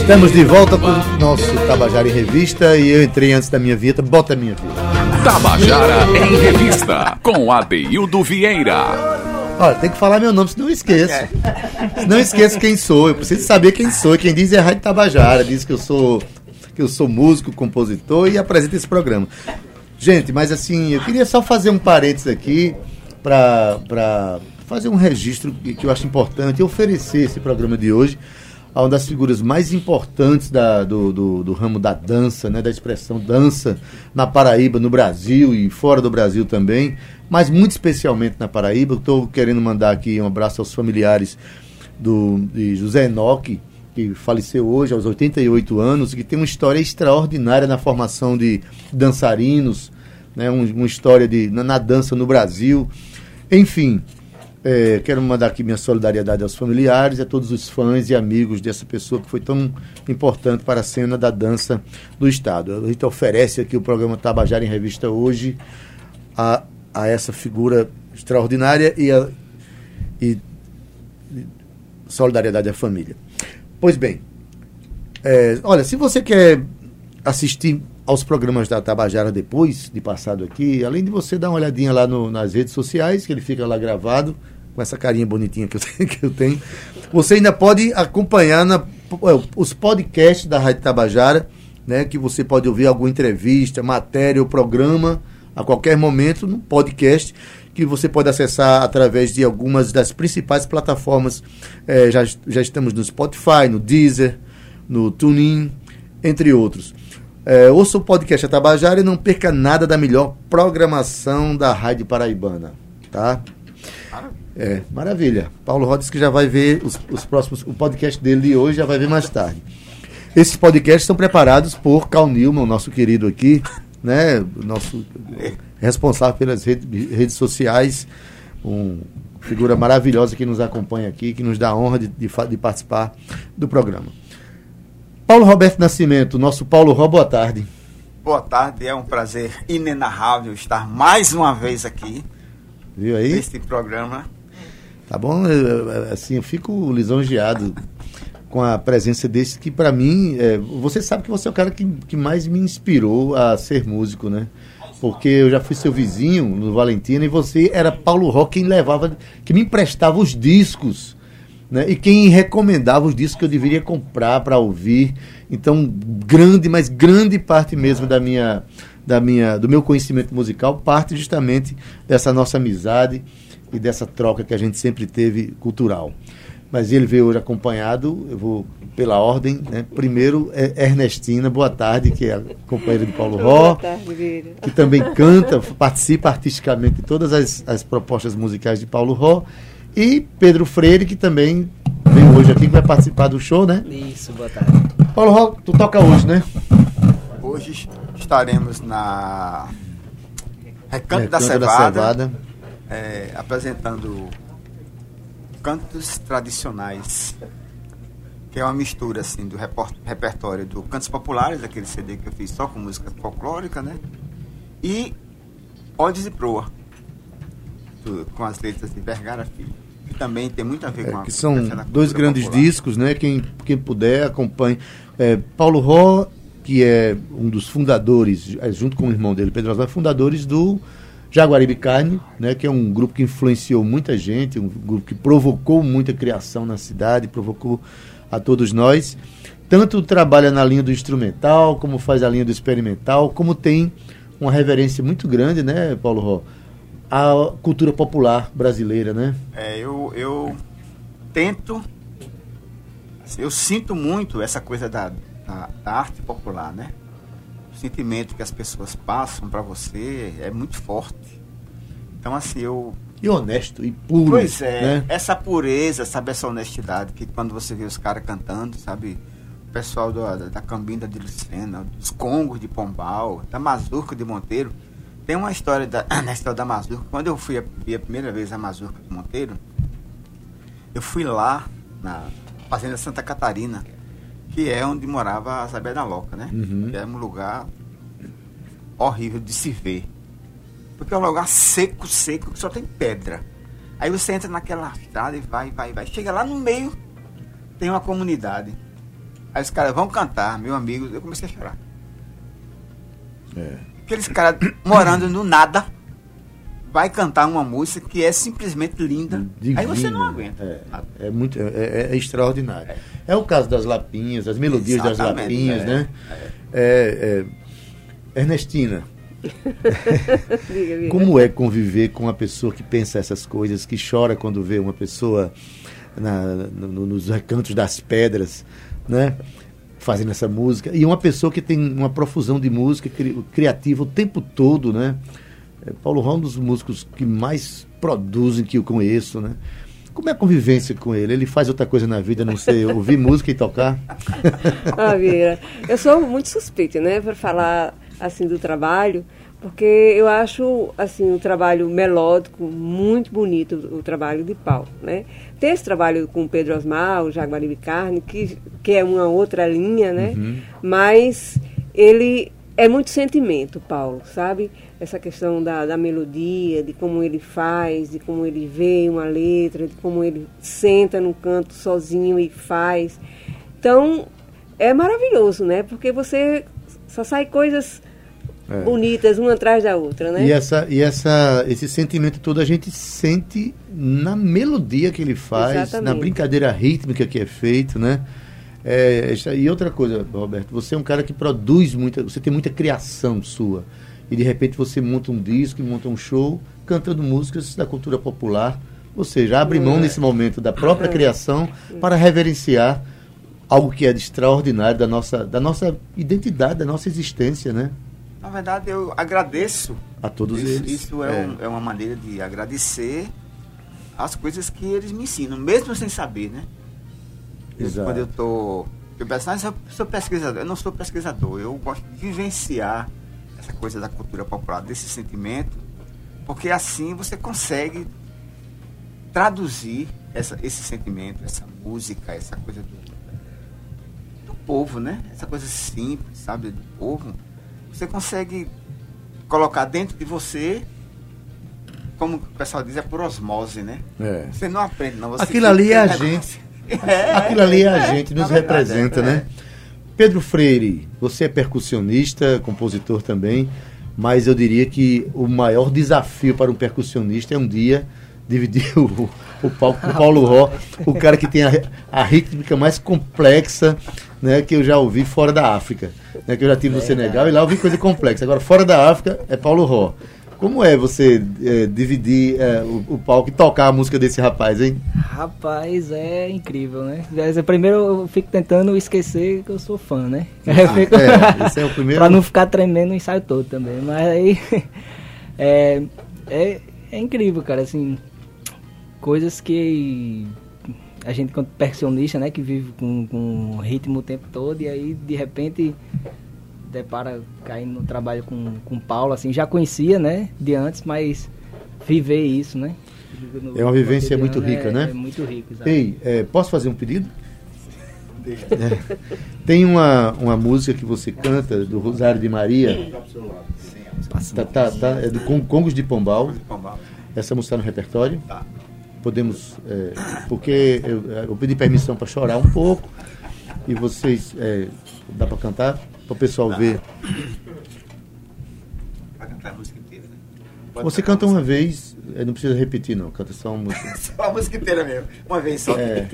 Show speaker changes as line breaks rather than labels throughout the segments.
Estamos de volta com o nosso Tabajara em Revista e eu entrei antes da minha vinheta. Bota a minha vinheta.
Tabajara em Revista, com Adeildo Vieira.
Olha, tem que falar meu nome, senão eu esqueço. Não esqueço quem sou. Eu preciso saber quem sou. Quem diz é a Rádio Tabajara. Diz que eu sou que eu sou músico, compositor e apresento esse programa. Gente, mas assim, eu queria só fazer um parênteses aqui para fazer um registro que eu acho importante oferecer esse programa de hoje a uma das figuras mais importantes da, do, do, do, ramo da dança, né, da expressão dança na Paraíba, no Brasil e fora do Brasil também, mas muito especialmente na Paraíba. Estou querendo mandar aqui um abraço aos familiares do, de José Enoque, que faleceu hoje aos 88 anos, que tem uma história extraordinária na formação de dançarinos, né, um, uma história de, na, na dança no Brasil. Enfim, é, quero mandar aqui minha solidariedade aos familiares a todos os fãs e amigos dessa pessoa que foi tão importante para a cena da dança do Estado. A gente oferece aqui o programa Tabajara em Revista hoje a, a essa figura extraordinária e, a, e solidariedade à família. Pois bem, é, olha, se você quer assistir aos programas da Tabajara depois de passado aqui, além de você dar uma olhadinha lá no, nas redes sociais, que ele fica lá gravado, com essa carinha bonitinha que eu, tenho, que eu tenho, você ainda pode acompanhar na, os podcasts da Rádio Tabajara, né, que você pode ouvir alguma entrevista, matéria ou programa a qualquer momento no podcast que você pode acessar através de algumas das principais plataformas. É, já, já estamos no Spotify, no Deezer, no TuneIn, entre outros. É, ouça o podcast Atabajara e não perca nada da melhor programação da Rádio Paraibana. Tá? É, maravilha. Paulo Rodas que já vai ver os, os, próximos. O podcast dele de hoje já vai ver mais tarde. Esses podcasts são preparados por Cal Newman, nosso querido aqui, né? Nosso responsável pelas redes, redes sociais. Um figura maravilhosa que nos acompanha aqui, que nos dá a honra de, de, de participar do programa. Paulo Roberto Nascimento, nosso Paulo Ró, boa tarde.
Boa tarde, é um prazer inenarrável estar mais uma vez aqui.
Viu aí?
Neste programa.
Tá bom? Eu, assim, eu fico lisonjeado com a presença desse que, para mim, é, você sabe que você é o cara que, que mais me inspirou a ser músico, né? Porque eu já fui seu vizinho no Valentina e você era Paulo Rock quem levava, que me emprestava os discos né? E quem recomendava os discos que eu deveria comprar para ouvir. Então, grande, mas grande parte mesmo da minha, da minha, do meu conhecimento musical parte justamente dessa nossa amizade e dessa troca que a gente sempre teve cultural. Mas ele veio hoje acompanhado, eu vou pela ordem, né? Primeiro é Ernestina, boa tarde, que é companheira de Paulo Ró. Tarde, Que também canta, participa artisticamente de todas as, as propostas musicais de Paulo Ró. E Pedro Freire, que também veio hoje aqui, que vai participar do show, né?
Isso, boa tarde.
Paulo, tu toca hoje, né?
Hoje estaremos na Recanto, Recanto da Cevada, da Cevada. É, apresentando cantos tradicionais, que é uma mistura assim do repertório do Cantos Populares, aquele CD que eu fiz só com música folclórica, né? E Odes e Proa, com as letras de Vergara Filho que também tem muito a ver é, com a
que são dois grandes popular. discos, né? Quem, quem puder acompanhe. É, Paulo Ró, que é um dos fundadores, é, junto com o irmão dele, Pedro Oswaldo, fundadores do Jaguaribe Carne, né? Que é um grupo que influenciou muita gente, um grupo que provocou muita criação na cidade, provocou a todos nós. Tanto trabalha na linha do instrumental, como faz a linha do experimental, como tem uma reverência muito grande, né, Paulo Ró? A cultura popular brasileira, né?
É, eu, eu tento, eu sinto muito essa coisa da, da, da, arte popular, né? O sentimento que as pessoas passam para você é muito forte. Então, assim, eu...
E honesto, e puro.
Pois é, né? essa pureza, sabe, essa honestidade, que quando você vê os caras cantando, sabe, o pessoal do, da, da Cambinda de Lucena, dos Congos de Pombal, da Mazurca de Monteiro, tem uma história da, na história da Mazurca. Quando eu fui a, a primeira vez à Mazurca de Monteiro, eu fui lá na Fazenda Santa Catarina, que é onde morava a Isabel Loca, né? Uhum. Que é um lugar horrível de se ver. Porque é um lugar seco, seco, que só tem pedra. Aí você entra naquela estrada e vai, vai, vai. Chega lá no meio, tem uma comunidade. Aí os caras vão cantar, meu amigo, eu comecei a chorar. É. Aqueles caras morando no nada vai cantar uma música que é simplesmente linda. Divina. Aí você não aguenta.
É, é muito, é, é, é extraordinário. É. é. o caso das lapinhas, as melodias Exatamente, das lapinhas, é. né? É. Ernestina. Como é conviver com uma pessoa que pensa essas coisas, que chora quando vê uma pessoa na, no, nos recantos das pedras, né? Fazendo essa música. E uma pessoa que tem uma profusão de música cri, criativa o tempo todo, né? É, Paulo Rão é um dos músicos que mais produzem que eu conheço, né? Como é a convivência com ele? Ele faz outra coisa na vida, não sei, ouvir música e tocar?
ah, Vieira, eu sou muito suspeita, né, para falar assim do trabalho, porque eu acho assim o trabalho melódico muito bonito, o trabalho de Paulo, né? Tem esse trabalho com Pedro Osmar, o Jaguaribe Carne, que, que é uma outra linha, né? Uhum. Mas ele é muito sentimento, Paulo, sabe? essa questão da, da melodia, de como ele faz, de como ele vê uma letra, de como ele senta no canto sozinho e faz. Então, é maravilhoso, né? Porque você só sai coisas é. bonitas uma atrás da outra, né?
E, essa, e essa, esse sentimento todo a gente sente na melodia que ele faz, Exatamente. na brincadeira rítmica que é feito, né? É, e outra coisa, Roberto, você é um cara que produz muita, você tem muita criação sua e de repente você monta um disco, monta um show cantando músicas da cultura popular, ou seja, abre mão é. nesse momento da própria criação para reverenciar algo que é extraordinário da nossa, da nossa identidade, da nossa existência, né?
Na verdade, eu agradeço
a todos
isso,
eles.
Isso é, é. Um, é, uma maneira de agradecer as coisas que eles me ensinam, mesmo sem saber, né? Exato. Quando eu tô eu penso, ah, eu sou pesquisador, eu não sou pesquisador, eu gosto de vivenciar essa coisa da cultura popular, desse sentimento, porque assim você consegue traduzir essa, esse sentimento, essa música, essa coisa do, do povo, né? Essa coisa simples, sabe, do povo. Você consegue colocar dentro de você, como o pessoal diz, é por osmose, né?
É.
Você não aprende, não. Você
Aquilo ali é a gente. É, Aquilo ali é a gente, nos representa, né? É. Pedro Freire, você é percussionista, compositor também, mas eu diria que o maior desafio para um percussionista é um dia dividir o, o palco com o Paulo Ró, o cara que tem a, a rítmica mais complexa né, que eu já ouvi fora da África. Né, que eu já tive no Senegal e lá eu ouvi coisa complexa. Agora, fora da África é Paulo Ró. Como é você é, dividir é, o, o, palco e tocar a música desse rapaz, hein?
Rapaz, é incrível, né? Primeiro eu fico tentando esquecer que eu sou fã, né?
Ah, fico... é, esse é o primeiro.
pra não ficar tremendo o ensaio todo também. Mas aí. é, é, é incrível, cara, assim. Coisas que a gente, quando percussionista, né, que vive com, com ritmo o tempo todo, e aí de repente depara caindo no trabalho com, com o Paulo, assim, já conhecia, né, de antes, mas viver isso, né?
No, é uma vivência muito rica,
é,
né?
É muito rica, exatamente.
Ei, é, posso fazer um pedido? É. Tem uma, uma música que você canta do Rosário de Maria. Tá, tá, tá, é do Congos de Pombal. Essa música está no repertório. Tá. Podemos. É, porque eu, eu, pedi permissão para chorar um pouco. E vocês. É, dá para cantar? para o pessoal ver.
Vai cantar a música inteira, né?
Você canta uma vez, eh, não precisa repetir não, canta só uma música.
só a música inteira mesmo, uma vez só. É.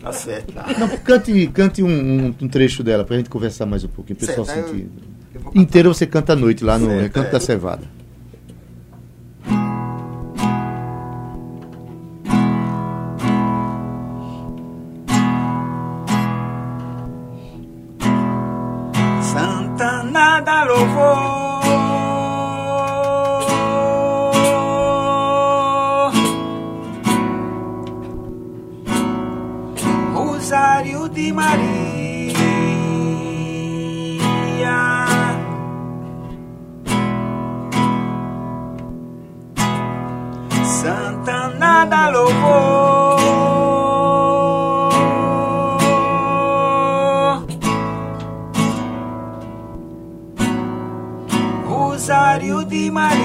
tá certo. Tá.
Não, cante, cante um, um, um trecho dela para a gente conversar mais um pouquinho, o pessoal certo, sentir. Eu Inteiro você canta à noite lá no certo, Recanto é. da Cevada.
aniversário de Maria.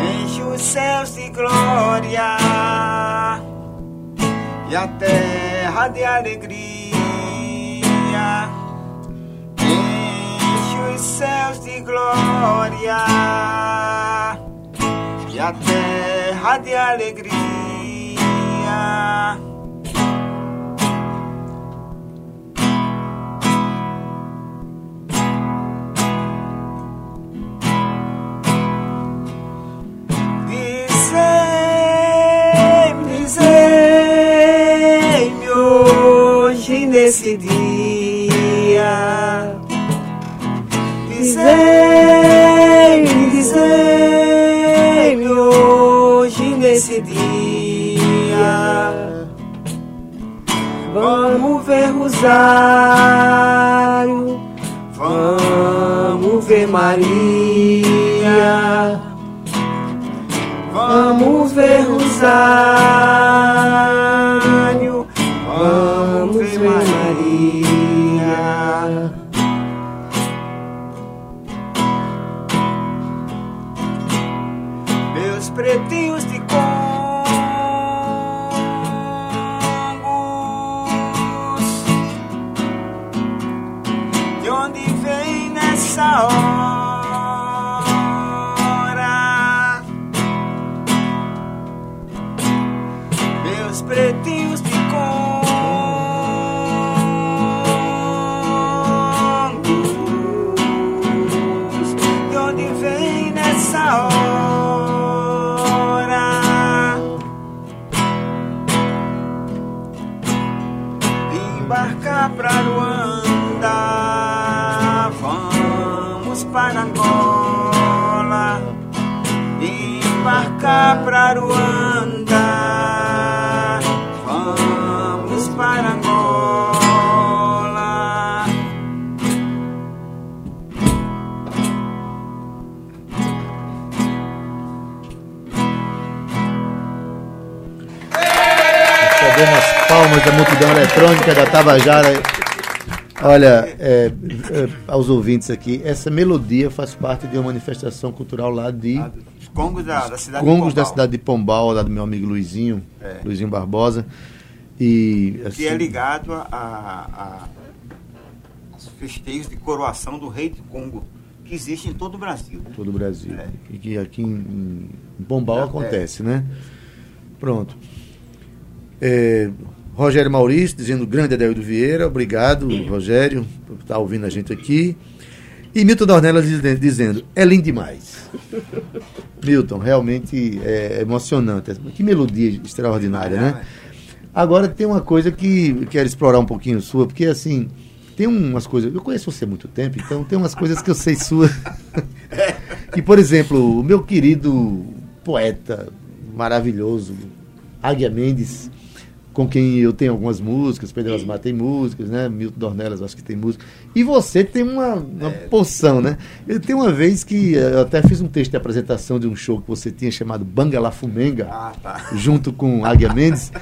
Enche os céus de glória e a terra de alegria. Enche os céus de glória e a terra de alegria. Nesse dia. Dizei-me, dizei-me hoje nesse dia. Vamos ver Rosário, vamos ver Maria. Vamos ver Rosário, onde vem nessa hora? Pra Luanda, vamos para Angola.
Cadê umas palmas da multidão eletrônica da Tabajara? Olha, é, é, aos ouvintes aqui, essa melodia faz parte de uma manifestação cultural lá de
Congos da, da cidade
Congos
de
da
Pombal,
cidade de Pombal, lá do meu amigo Luizinho,
É.
Luizinho Barbosa. E assim,
que é ligado a, a- aos festejos de coroação do rei do Congo, que existe em todo o Brasil.
todo o Brasil.
É.
E que aqui em, em Pombal
É.
acontece, né? Pronto. É, Rogério Maurício dizendo grande Adelio Vieira, obrigado, Rogério, por estar ouvindo a gente aqui. E Milton Dornelas diz- dizendo, é lindo demais. Milton, realmente é emocionante. Que melodia extraordinária, né? Agora tem uma coisa que eu quero explorar um pouquinho sua, porque assim, tem umas coisas. Eu conheço você há muito tempo, então tem umas coisas que eu sei sua. que, por exemplo, o meu querido poeta maravilhoso, Águia Mendes, com quem eu tenho algumas músicas, Pedro Asmar tem músicas, né? Milton Dornelas acho que tem música. E você tem uma, uma poção, né? Eu tenho uma vez que eh, eu até fiz um texto de apresentação de um show que você tinha chamado Banga La Fumenga
Ah, tá.
junto com Águia Mendes,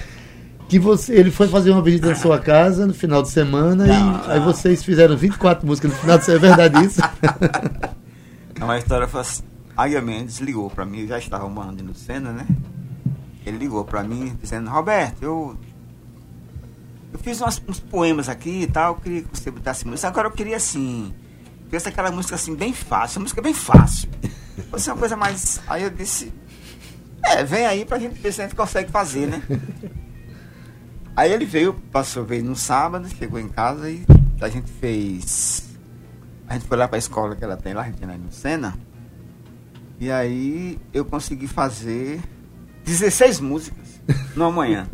que você, ele foi fazer uma visita na sua casa no final de semana e aí vocês fizeram 24 músicas no final de semana, é verdade isso?
Então a história foi assim. Águia Mendes ligou pra mim, eu já estava morando no Sena, né? Ele ligou pra mim dizendo, Roberto, eu. Eu fiz umas- uns poemas aqui e tal, eu queria que você botasse música. Agora eu queria assim. Pensa aquela música assim, bem fácil, uma música bem fácil. Fosse uma coisa mais. Aí eu disse. É, vem aí pra gente ver se a gente consegue fazer, né? Aí ele veio, passou, veio no sábado, chegou em casa e a gente fez. A gente foi lá pra escola que ela tem lá, a gente no Sena. E aí eu consegui fazer 16 músicas numa manhã.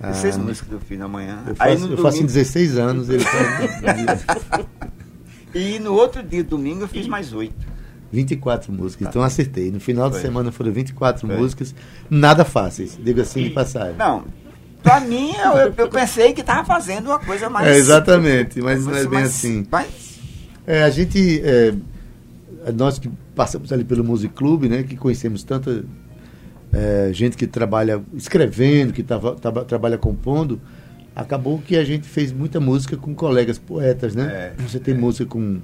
16
Ah,
músicas eu fiz na manhã.
Eu
aí
faço,
no
eu faço em
domingo-
16 anos. Ele faz
E no outro dia, domingo, eu fiz mais 8.
24 músicas, então acertei. No final de semana foram 24
Foi.
músicas, nada fáceis, digo assim de passagem.
Não, pra mim, eu, eu- pensei que tava fazendo uma coisa mais.
É, exatamente, mas não é bem
mais-
assim.
mais-
É, a gente, é, nós que passamos ali pelo Music Club, né, que conhecemos tanta é, gente que trabalha escrevendo, que tava, tava- trabalha compondo, acabou que a gente fez muita música com colegas poetas, né?
É,
Você tem música com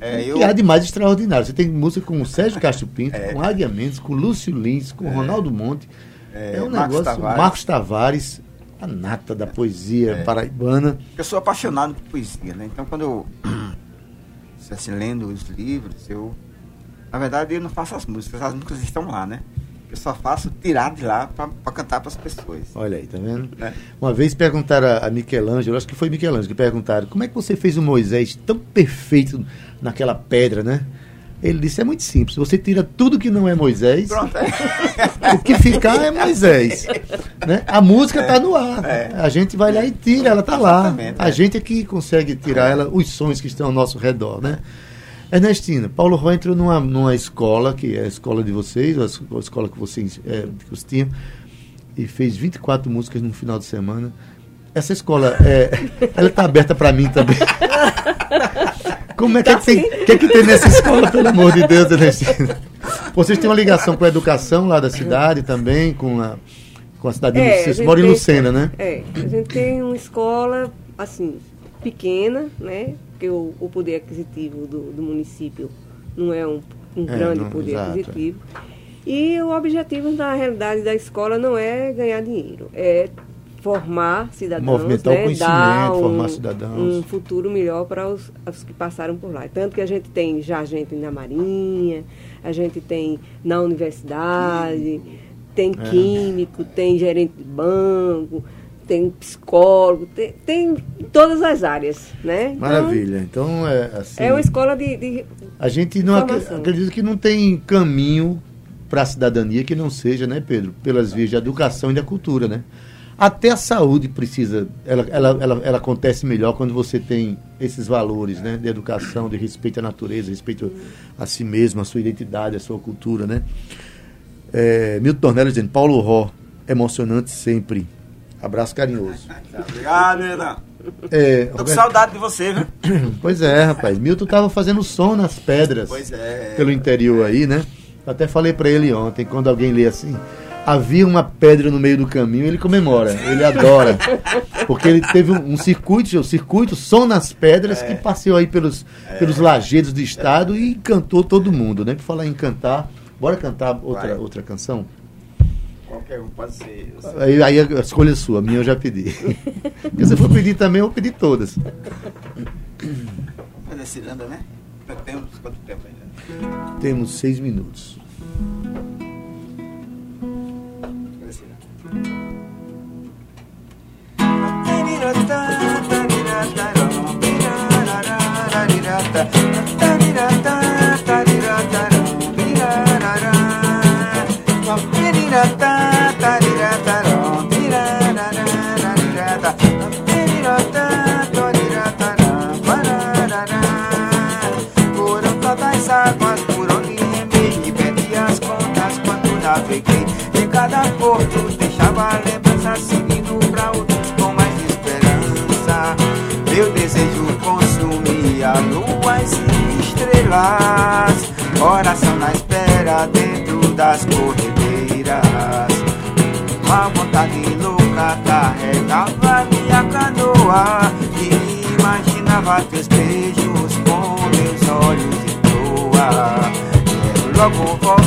É,
que
eu-
há de mais extraordinário. Você tem música com o Sérgio Castro Pinto,
É.
com Águia Mendes, com Lúcio Lins, com Ronaldo Monte. É,
É,
um
Marcos
negócio.
Tavares.
Marcos Tavares. a nata da poesia é. paraibana.
Eu sou apaixonado por poesia, né? Então quando eu assim, lendo os livros, eu na verdade eu não faço as músicas, as músicas estão lá, né? Eu só faço tirar de lá para cantar para as pessoas.
Olha aí, tá vendo? É. Uma vez perguntaram a, a Michelangelo, acho que foi Michelangelo que perguntaram, como é que você fez o Moisés tão perfeito naquela pedra, né? Ele disse: é muito simples. Você tira tudo que não é Moisés. Pronto, é. O que ficar é Moisés. Né? A música está é, no ar. É. A gente vai lá e tira, ela está lá. A é. gente é que consegue tirar ela, os sons que estão ao nosso redor. Né? Ernestina, Paulo Ró entrou numa, numa escola, que é a escola de vocês, a escola que vocês, é, que vocês tinham, e fez 24 músicas no final de semana. Essa escola, é, ela está aberta para mim também. Como é que, tá é que, tem, que, é que tem nessa escola, pelo amor de Deus, Ernestina? Vocês têm uma ligação com a educação lá da cidade também, com a, com a cidade é, de Vocês moram em Lucena, né?
É, a gente tem uma escola, assim, pequena, né? Porque o, o poder aquisitivo do, do, município não é um, um é, grande não, poder exato, aquisitivo. E o objetivo, na realidade, da escola não é ganhar dinheiro, é formar cidadãos,
Movimentar
né?
o conhecimento,
dar
um, formar cidadãos.
um futuro melhor para os, os, que passaram por lá. Tanto que a gente tem já gente na Marinha, a gente tem na universidade, tem é. químico, tem gerente de banco, tem psicólogo, tem, tem todas as áreas, né?
Então, Maravilha. Então, é assim...
É uma escola de, de
A gente não acredita que não tem caminho para a cidadania que não seja, né, Pedro? Pelas vias da educação e da cultura, né? Até a saúde precisa, ela, ela, ela, ela, acontece melhor quando você tem esses valores, né? De educação, de respeito à natureza, respeito a si mesmo, a sua identidade, a sua cultura, né? É, Milton Tornello dizendo, Paulo Ró, emocionante sempre. Abraço carinhoso.
Obrigado, Renan. É, Tô com saudade de você, viu?
Pois é, rapaz. Milton tava fazendo som nas pedras.
É.
Pelo interior aí, né? Eu até falei para ele ontem, quando alguém lê assim, havia uma pedra no meio do caminho, ele comemora, ele adora. Porque ele teve um, um circuito, um circuito, som nas pedras, é. que passeou aí pelos, é. pelos lajedos do estado e encantou todo mundo, né? Por falar em cantar, bora cantar outra, outra canção?
Qualquer um pode ser.
Aí, aí a escolha é sua, a minha eu já pedi. Se você for pedir também, eu vou pedir todas.
Fazer ciranda, né? Temos quanto tempo ainda?
Temos seis minutos.
Foram das corredeiras. Uma vontade louca carregava minha canoa E imaginava teus beijos com meus olhos de proa Quero logo voltar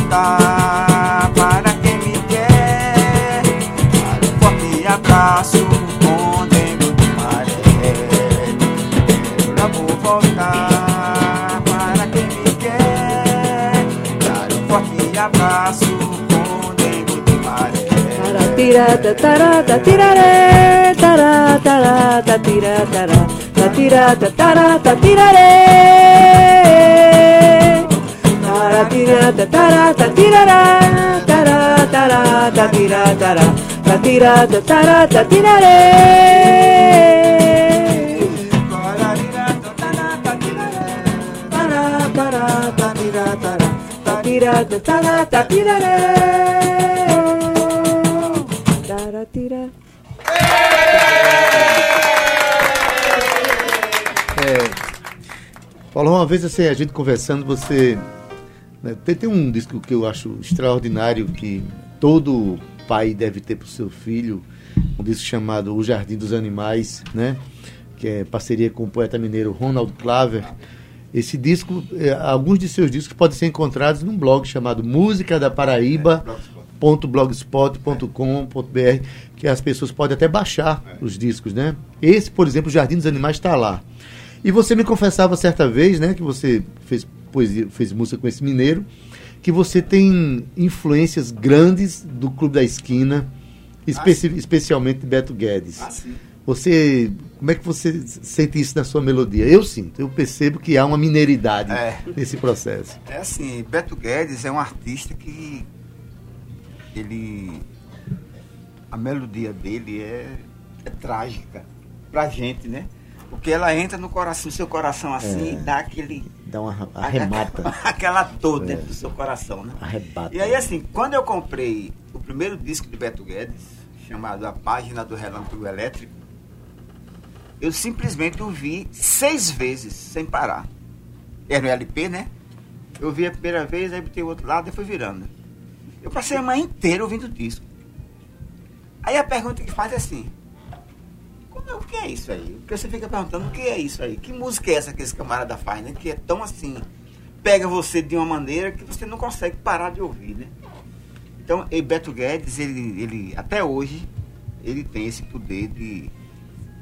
tirata tarata tirare tarata tarata tira tarata tirata tarata tirare tara tirata tarata tirara tara tarata tira tarata tirata tarata tirare tirata tarata tirare tira.
É, Paulo, uma vez assim, a gente conversando, você. Né, tem, tem um disco que eu acho extraordinário que todo pai deve ter para o seu filho, um disco chamado O Jardim dos Animais, né? Que é parceria com o poeta mineiro Ronald Claver. Esse disco, é, alguns de seus discos podem ser encontrados num blog chamado Música da Paraíba. É, blogspot.com.br que as pessoas podem até baixar é. os discos, né? Esse, por exemplo, Jardim dos Animais está lá. E você me confessava certa vez, né, que você fez poesia, fez música com esse mineiro, que você tem influências grandes do Clube da Esquina, especi ah, especialmente Beto Guedes. Ah, você, como é que você sente isso na sua melodia? Eu sinto, eu percebo que há uma mineiridade é. nesse processo.
É assim, Beto Guedes é um artista que ele a melodia dele é, é trágica pra gente, né? Porque ela entra no coração, no seu coração assim, é. e dá aquele.
Dá uma arremata.
Aquela dor é. dentro do seu coração, né?
Arrebata.
E aí, assim, quando eu comprei o primeiro disco de Beto Guedes, chamado A Página do Relâmpago Elétrico, eu simplesmente ouvi seis vezes, sem parar. Era no LP, né? Eu vi a primeira vez, aí botei o outro lado e fui virando. Eu passei a manhã inteira ouvindo o disco. Aí a pergunta que faz é assim: o que é isso aí? Porque você fica perguntando o que é isso aí? Que música é essa que esse camarada faz, né? Que é tão assim, pega você de uma maneira que você não consegue parar de ouvir, né? Então, e Beto Guedes, ele, ele até hoje, ele tem esse poder de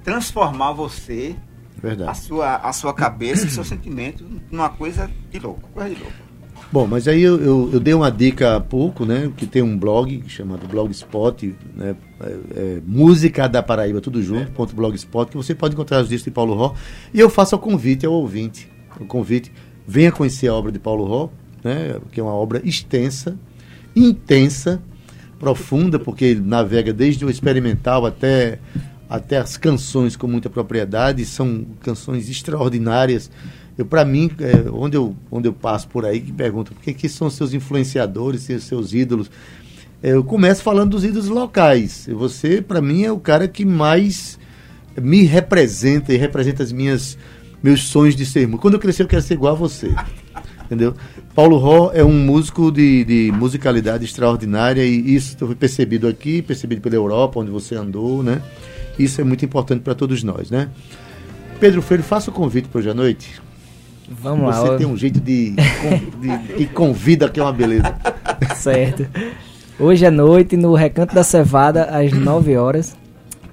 transformar você,
Verdade.
a sua, a sua cabeça, o seu sentimento, numa coisa de louco, coisa de louco.
Bom, mas aí eu, eu, eu, dei uma dica há pouco, né? Que tem um blog chamado Blogspot, né? É, é, música da Paraíba, tudo junto, é. ponto blogspot, que você pode encontrar os discos de Paulo Ró. E eu faço o convite ao ouvinte. O convite, venha conhecer a obra de Paulo Ró, né? Que é uma obra extensa, intensa, profunda, porque ele navega desde o experimental até, até as canções com muita propriedade. São canções extraordinárias eu para mim é, onde eu onde eu passo por aí que pergunto quem que são seus influenciadores seus ídolos? É, eu começo falando dos ídolos locais. Você para mim é o cara que mais me representa e representa as minhas meus sonhos de ser músico quando eu crescer eu quero ser igual a você. Entendeu? Paulo Ró é um músico de, de musicalidade extraordinária e isso foi percebido aqui percebido pela Europa onde você andou né? Isso é muito importante para todos nós né? Pedro Freire, faça o convite para hoje à noite.
Vamos
Você
lá.
Você tem um jeito de, de, de convida que é uma beleza.
Certo. Hoje à noite, no Recanto da Cevada, às 9 horas,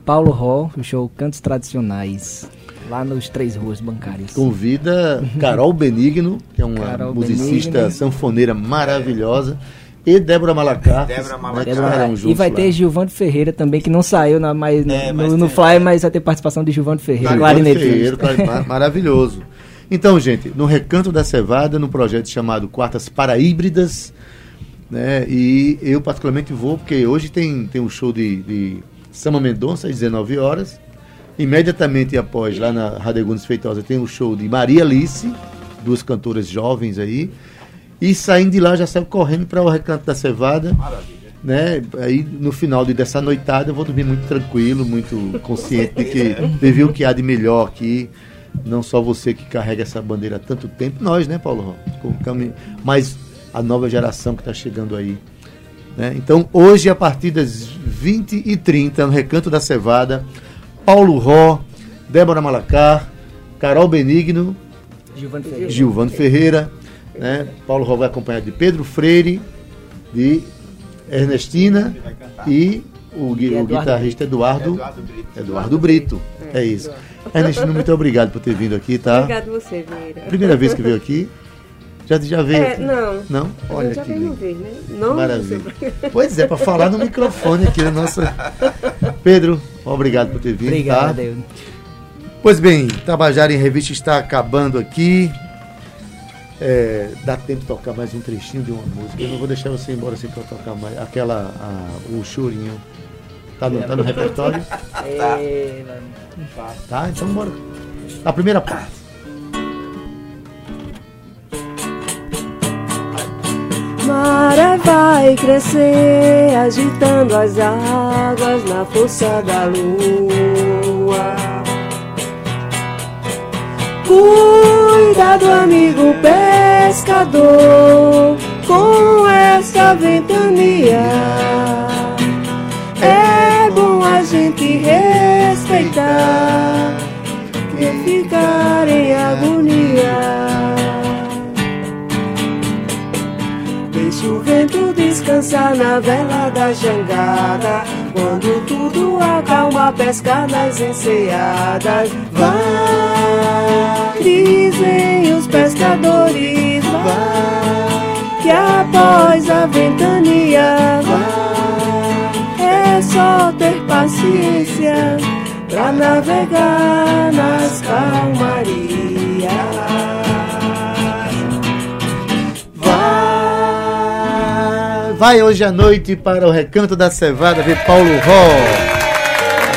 Paulo Ró, o show Cantos Tradicionais, lá nos Três Ruas Bancárias.
Convida Carol Benigno, que é uma Carol musicista Benigno. sanfoneira maravilhosa. E Débora Malacar.
Débora
Malacar.
Né, e vai lá. ter Gilvando Ferreira também, que não saiu na, mais, é, no, no Fly, mas vai ter participação de Gilvando Ferreira.
Gilvando Ferreira, maravilhoso. Então, gente, no Recanto da Cevada, no projeto chamado Quartas Paraíbridas, né? E eu particularmente vou, porque hoje tem, tem um show de, de Sama Mendonça às 19 horas. Imediatamente após, lá na Radegundes Feitosa, tem um show de Maria Alice, duas cantoras jovens aí. E saindo de lá, já saio correndo para o Recanto da Cevada. Maravilha. Né? Aí no final de, dessa noitada eu vou dormir muito tranquilo, muito consciente de que vivi o que há de melhor aqui não só você que carrega essa bandeira há tanto tempo, nós, né, Paulo? Mas a nova geração que está chegando aí. Né? Então, hoje, a partir das 20 e 30 no Recanto da Cevada, Paulo Ró, Débora Malacar, Carol Benigno,
Gilvano Ferreira,
Gilvano Ferreira né? Paulo Ró vai acompanhar de Pedro Freire, de Ernestina e o, o guitarrista Eduardo, Eduardo Brito. Eduardo Brito. É, isso. Ernestina, muito obrigado por ter vindo aqui, tá?
Obrigado você, Vieira.
Primeira vez que veio aqui? Já, já veio?
É, não.
Não?
Olha já veio vez, né? Não,
Maravilha. Pois é, para falar no microfone aqui na nossa. Pedro, obrigado por ter vindo.
Obrigado,
tá? Pois bem, Tabajara em Revista está acabando aqui. É, dá tempo de tocar mais um trechinho de uma música. Eu não vou deixar você ir embora sem tocar mais. Aquela, a, o chorinho. Tá no, tá no repertório? É, tá, então bora. A primeira parte.
Maré vai crescer, agitando as águas na força da lua. Cuidado, amigo pescador, com essa ventania respeitar e ficar em agonia. Deixa o vento descansar na vela da jangada, quando tudo acalma, pesca nas enseadas. Vai, dizem os pescadores, vai, que após a ventania, é só ter paciência pra navegar nas calmarias.
vai hoje à noite para o Recanto da Cevada ver Paulo Ró.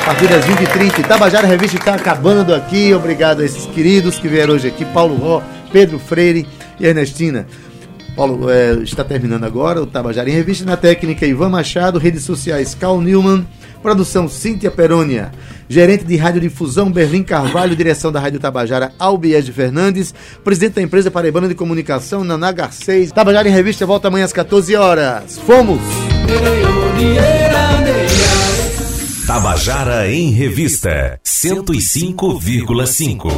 A partir das 20h30. Tabajara Revista está acabando aqui. Obrigado a esses queridos que vieram hoje aqui. Paulo Ró, Pedro Freire e Ernestina. Paulo é, está terminando agora o Tabajara em Revista na técnica Ivan Machado, redes sociais Cal Newman, produção Cíntia Perônia, gerente de radiodifusão Berlim Carvalho, direção da Rádio Tabajara Albiés de Fernandes, presidente da empresa Paraibana de Comunicação Nanagar 6. Tabajara em Revista volta amanhã às 14 horas. Fomos!
Tabajara em Revista 105,5